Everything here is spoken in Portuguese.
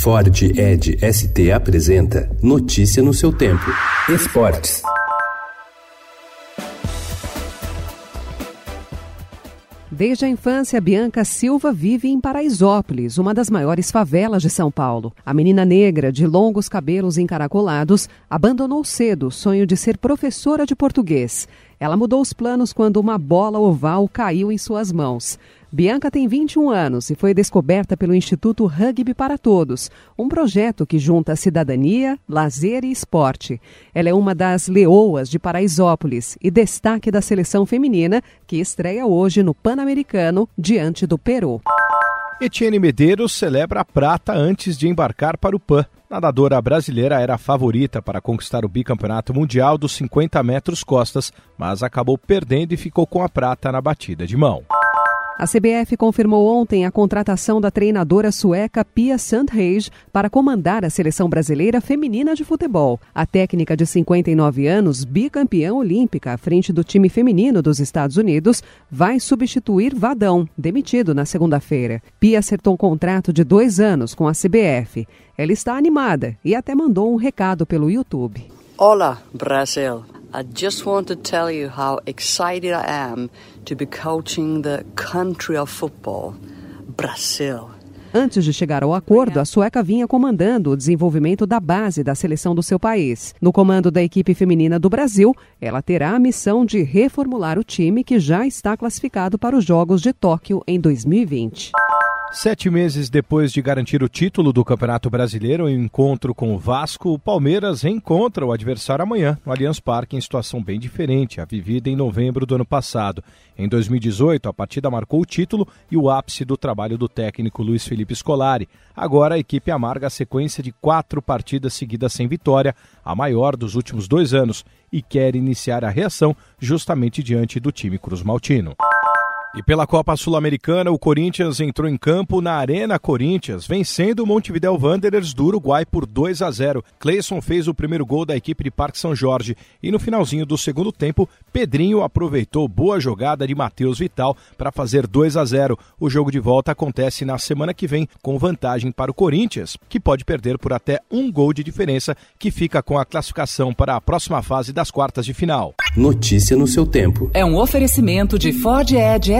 Ford Ed ST apresenta Notícia no seu tempo. Esportes. Desde a infância, Bianca Silva vive em Paraisópolis, uma das maiores favelas de São Paulo. A menina negra, de longos cabelos encaracolados, abandonou cedo o sonho de ser professora de português. Ela mudou os planos quando uma bola oval caiu em suas mãos. Bianca tem 21 anos e foi descoberta pelo Instituto Rugby para Todos, um projeto que junta cidadania, lazer e esporte. Ela é uma das leoas de Paraisópolis e destaque da seleção feminina, que estreia hoje no Pan-Americano diante do Peru. Etienne Medeiros celebra a prata antes de embarcar para o PAN. Nadadora brasileira era a favorita para conquistar o bicampeonato mundial dos 50 metros costas, mas acabou perdendo e ficou com a prata na batida de mão. A CBF confirmou ontem a contratação da treinadora sueca Pia Sandhage para comandar a seleção brasileira feminina de futebol. A técnica de 59 anos, bicampeã olímpica à frente do time feminino dos Estados Unidos, vai substituir Vadão, demitido na segunda-feira. Pia acertou um contrato de dois anos com a CBF. Ela está animada e até mandou um recado pelo YouTube. Olá, Brasil! I just want to tell you how excited I am to be coaching the country of football, Brazil. Antes de chegar ao acordo, a sueca vinha comandando o desenvolvimento da base da seleção do seu país. No comando da equipe feminina do Brasil, ela terá a missão de reformular o time que já está classificado para os Jogos de Tóquio em 2020. Sete meses depois de garantir o título do Campeonato Brasileiro em encontro com o Vasco, o Palmeiras reencontra o adversário amanhã no Allianz Parque em situação bem diferente, a vivida em novembro do ano passado. Em 2018, a partida marcou o título e o ápice do trabalho do técnico Luiz Felipe Scolari. Agora a equipe amarga a sequência de quatro partidas seguidas sem vitória, a maior dos últimos dois anos, e quer iniciar a reação justamente diante do time Cruz Maltino. E pela Copa Sul-Americana, o Corinthians entrou em campo na Arena Corinthians, vencendo o Montevideo Wanderers do Uruguai por 2 a 0. Cleison fez o primeiro gol da equipe de Parque São Jorge e no finalzinho do segundo tempo, Pedrinho aproveitou boa jogada de Matheus Vital para fazer 2 a 0. O jogo de volta acontece na semana que vem com vantagem para o Corinthians, que pode perder por até um gol de diferença, que fica com a classificação para a próxima fase das quartas de final. Notícia no seu tempo. É um oferecimento de Ford Edge